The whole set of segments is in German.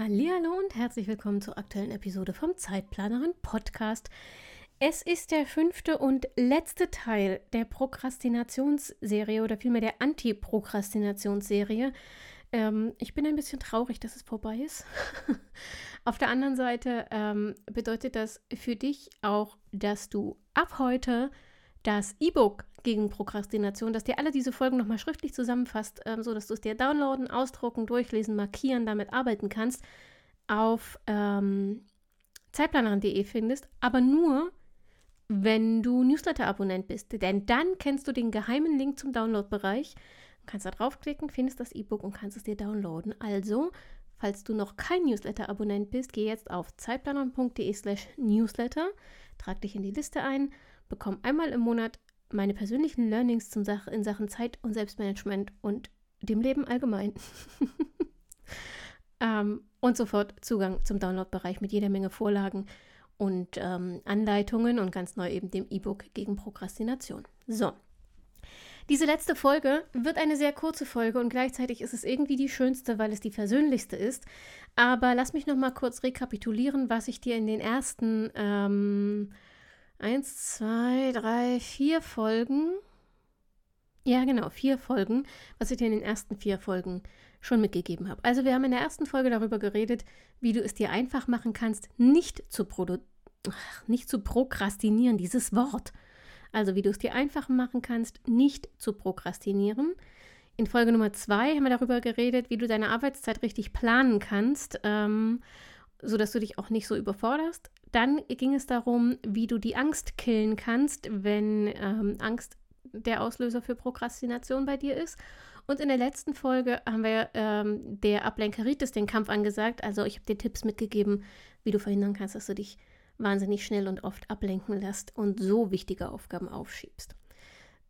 Hallo und herzlich willkommen zur aktuellen Episode vom Zeitplanerin Podcast. Es ist der fünfte und letzte Teil der Prokrastinationsserie oder vielmehr der Anti-Prokrastinationsserie. Ähm, ich bin ein bisschen traurig, dass es vorbei ist. Auf der anderen Seite ähm, bedeutet das für dich auch, dass du ab heute das E-Book gegen Prokrastination, dass dir alle diese Folgen nochmal schriftlich zusammenfasst, ähm, sodass du es dir downloaden, ausdrucken, durchlesen, markieren, damit arbeiten kannst, auf ähm, zeitplanerin.de findest, aber nur, wenn du Newsletter-Abonnent bist. Denn dann kennst du den geheimen Link zum Download-Bereich, kannst da draufklicken, findest das E-Book und kannst es dir downloaden. Also, falls du noch kein Newsletter-Abonnent bist, geh jetzt auf zeitplanerin.de slash newsletter, trag dich in die Liste ein, bekomm einmal im Monat meine persönlichen Learnings zum Sach in Sachen Zeit und Selbstmanagement und dem Leben allgemein. ähm, und sofort Zugang zum Download-Bereich mit jeder Menge Vorlagen und ähm, Anleitungen und ganz neu eben dem E-Book gegen Prokrastination. So. Diese letzte Folge wird eine sehr kurze Folge und gleichzeitig ist es irgendwie die schönste, weil es die versöhnlichste ist. Aber lass mich noch mal kurz rekapitulieren, was ich dir in den ersten ähm, eins, zwei, drei, vier Folgen. Ja, genau, vier Folgen, was ich dir in den ersten vier Folgen schon mitgegeben habe. Also wir haben in der ersten Folge darüber geredet, wie du es dir einfach machen kannst, nicht zu, Ach, nicht zu prokrastinieren, dieses Wort. Also wie du es dir einfach machen kannst, nicht zu prokrastinieren. In Folge Nummer zwei haben wir darüber geredet, wie du deine Arbeitszeit richtig planen kannst, ähm, sodass du dich auch nicht so überforderst. Dann ging es darum, wie du die Angst killen kannst, wenn ähm, Angst der Auslöser für Prokrastination bei dir ist. Und in der letzten Folge haben wir ähm, der Ablenkeritis den Kampf angesagt. Also ich habe dir Tipps mitgegeben, wie du verhindern kannst, dass du dich wahnsinnig schnell und oft ablenken lässt und so wichtige Aufgaben aufschiebst.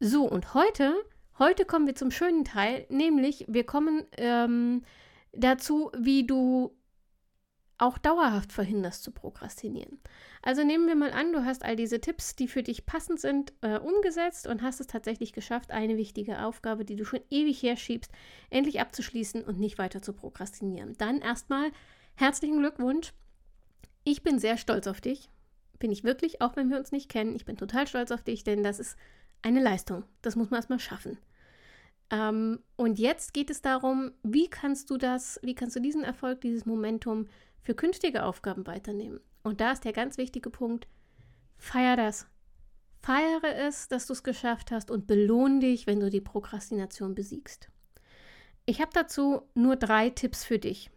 So, und heute, heute kommen wir zum schönen Teil, nämlich wir kommen ähm, dazu, wie du auch dauerhaft verhinderst zu prokrastinieren. Also nehmen wir mal an, du hast all diese Tipps, die für dich passend sind, äh, umgesetzt und hast es tatsächlich geschafft, eine wichtige Aufgabe, die du schon ewig herschiebst, endlich abzuschließen und nicht weiter zu prokrastinieren. Dann erstmal herzlichen Glückwunsch. Ich bin sehr stolz auf dich. Bin ich wirklich, auch wenn wir uns nicht kennen. Ich bin total stolz auf dich, denn das ist eine Leistung. Das muss man erstmal schaffen. Ähm, und jetzt geht es darum, wie kannst du das, wie kannst du diesen Erfolg, dieses Momentum für künftige Aufgaben weiternehmen. Und da ist der ganz wichtige Punkt, feier das. Feiere es, dass du es geschafft hast und belohne dich, wenn du die Prokrastination besiegst. Ich habe dazu nur drei Tipps für dich.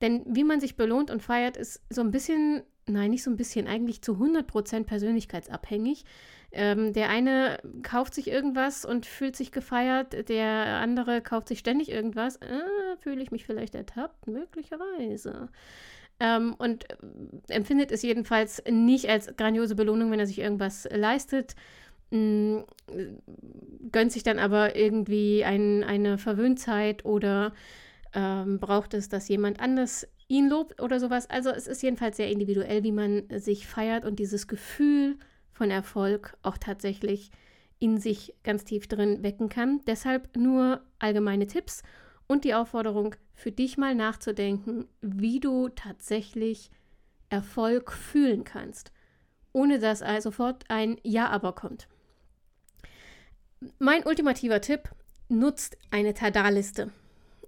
Denn wie man sich belohnt und feiert, ist so ein bisschen, nein, nicht so ein bisschen, eigentlich zu 100% persönlichkeitsabhängig. Ähm, der eine kauft sich irgendwas und fühlt sich gefeiert, der andere kauft sich ständig irgendwas. Äh, fühle ich mich vielleicht ertappt? Möglicherweise. Ähm, und äh, empfindet es jedenfalls nicht als grandiose Belohnung, wenn er sich irgendwas leistet. Mm, gönnt sich dann aber irgendwie ein, eine Verwöhnzeit oder ähm, braucht es, dass jemand anders ihn lobt oder sowas. Also es ist jedenfalls sehr individuell, wie man sich feiert und dieses Gefühl von Erfolg auch tatsächlich in sich ganz tief drin wecken kann. Deshalb nur allgemeine Tipps und die Aufforderung für dich mal nachzudenken, wie du tatsächlich Erfolg fühlen kannst, ohne dass sofort ein Ja aber kommt. Mein ultimativer Tipp, nutzt eine Tada-Liste.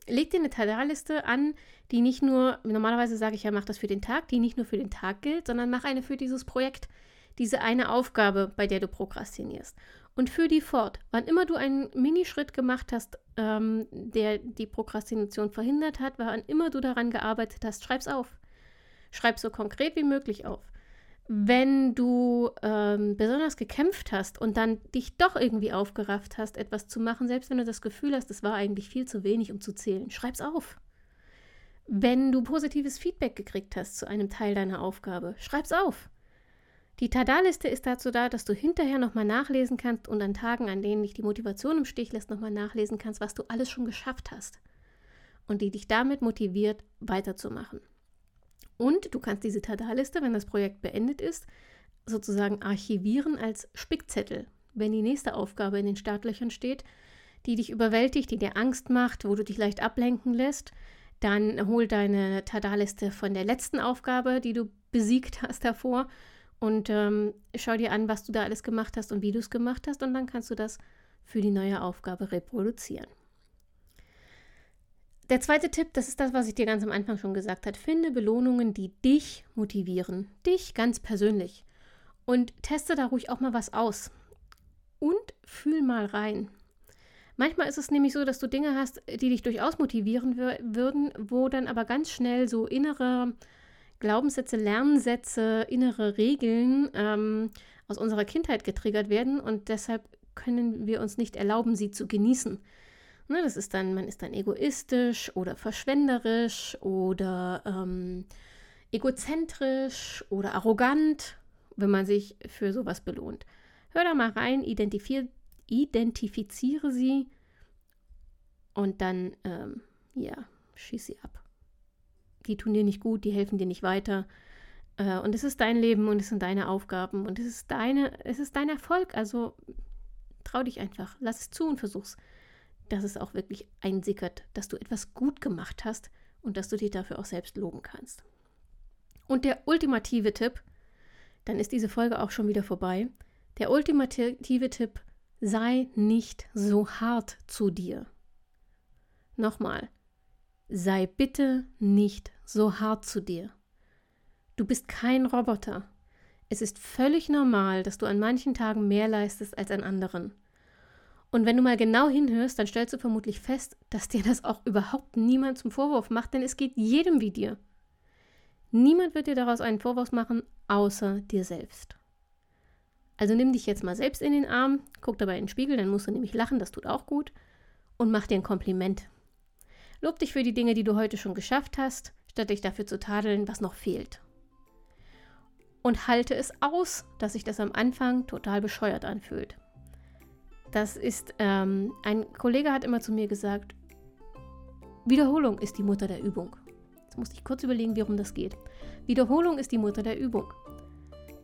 Leg dir eine Tada-Liste an, die nicht nur, normalerweise sage ich ja, mach das für den Tag, die nicht nur für den Tag gilt, sondern mach eine für dieses Projekt, diese eine Aufgabe, bei der du prokrastinierst und führ die fort. Wann immer du einen Minischritt gemacht hast, ähm, der die Prokrastination verhindert hat, wann immer du daran gearbeitet hast, schreib's auf. Schreib so konkret wie möglich auf. Wenn du ähm, besonders gekämpft hast und dann dich doch irgendwie aufgerafft hast, etwas zu machen, selbst wenn du das Gefühl hast, es war eigentlich viel zu wenig, um zu zählen, schreib's auf. Wenn du positives Feedback gekriegt hast zu einem Teil deiner Aufgabe, schreib's auf. Die Tada-Liste ist dazu da, dass du hinterher nochmal nachlesen kannst und an Tagen, an denen dich die Motivation im Stich lässt, nochmal nachlesen kannst, was du alles schon geschafft hast. Und die dich damit motiviert, weiterzumachen. Und du kannst diese Tada-Liste, wenn das Projekt beendet ist, sozusagen archivieren als Spickzettel. Wenn die nächste Aufgabe in den Startlöchern steht, die dich überwältigt, die dir Angst macht, wo du dich leicht ablenken lässt, dann hol deine Tada-Liste von der letzten Aufgabe, die du besiegt hast, hervor und ähm, schau dir an, was du da alles gemacht hast und wie du es gemacht hast und dann kannst du das für die neue Aufgabe reproduzieren. Der zweite Tipp, das ist das, was ich dir ganz am Anfang schon gesagt habe. Finde Belohnungen, die dich motivieren, dich ganz persönlich. Und teste da ruhig auch mal was aus. Und fühl mal rein. Manchmal ist es nämlich so, dass du Dinge hast, die dich durchaus motivieren würden, wo dann aber ganz schnell so innere Glaubenssätze, Lernsätze, innere Regeln ähm, aus unserer Kindheit getriggert werden und deshalb können wir uns nicht erlauben, sie zu genießen. Ne, das ist dann, man ist dann egoistisch oder verschwenderisch oder ähm, egozentrisch oder arrogant, wenn man sich für sowas belohnt. Hör da mal rein, identifiziere sie und dann, ähm, ja, schieß sie ab die tun dir nicht gut, die helfen dir nicht weiter. Äh, und es ist dein Leben und es sind deine Aufgaben und es ist deine, es ist dein Erfolg. Also trau dich einfach, lass es zu und versuch's, dass es auch wirklich einsickert, dass du etwas gut gemacht hast und dass du dich dafür auch selbst loben kannst. Und der ultimative Tipp, dann ist diese Folge auch schon wieder vorbei. Der ultimative Tipp, sei nicht so hart zu dir. Nochmal, sei bitte nicht so hart zu dir. Du bist kein Roboter. Es ist völlig normal, dass du an manchen Tagen mehr leistest als an anderen. Und wenn du mal genau hinhörst, dann stellst du vermutlich fest, dass dir das auch überhaupt niemand zum Vorwurf macht, denn es geht jedem wie dir. Niemand wird dir daraus einen Vorwurf machen, außer dir selbst. Also nimm dich jetzt mal selbst in den Arm, guck dabei in den Spiegel, dann musst du nämlich lachen, das tut auch gut, und mach dir ein Kompliment. Lob dich für die Dinge, die du heute schon geschafft hast, statt dich dafür zu tadeln, was noch fehlt. Und halte es aus, dass sich das am Anfang total bescheuert anfühlt. Das ist, ähm, ein Kollege hat immer zu mir gesagt, Wiederholung ist die Mutter der Übung. Jetzt musste ich kurz überlegen, warum das geht. Wiederholung ist die Mutter der Übung.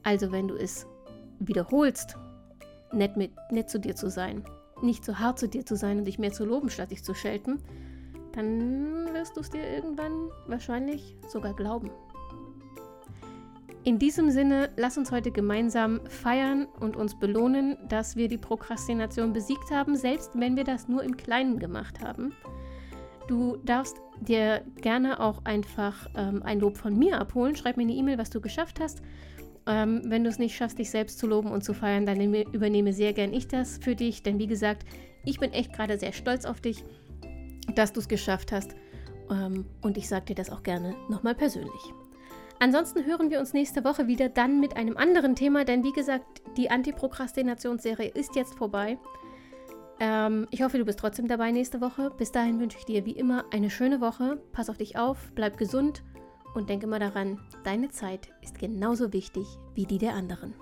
Also wenn du es wiederholst, nett, mit, nett zu dir zu sein, nicht so hart zu dir zu sein und dich mehr zu loben, statt dich zu schelten, dann wirst du es dir irgendwann wahrscheinlich sogar glauben. In diesem Sinne, lass uns heute gemeinsam feiern und uns belohnen, dass wir die Prokrastination besiegt haben, selbst wenn wir das nur im Kleinen gemacht haben. Du darfst dir gerne auch einfach ähm, ein Lob von mir abholen. Schreib mir eine E-Mail, was du geschafft hast. Ähm, wenn du es nicht schaffst, dich selbst zu loben und zu feiern, dann übernehme sehr gern ich das für dich. Denn wie gesagt, ich bin echt gerade sehr stolz auf dich dass du es geschafft hast. Ähm, und ich sage dir das auch gerne nochmal persönlich. Ansonsten hören wir uns nächste Woche wieder dann mit einem anderen Thema, denn wie gesagt, die Antiprokrastinationsserie ist jetzt vorbei. Ähm, ich hoffe, du bist trotzdem dabei nächste Woche. Bis dahin wünsche ich dir wie immer eine schöne Woche. Pass auf dich auf, bleib gesund und denke mal daran, deine Zeit ist genauso wichtig wie die der anderen.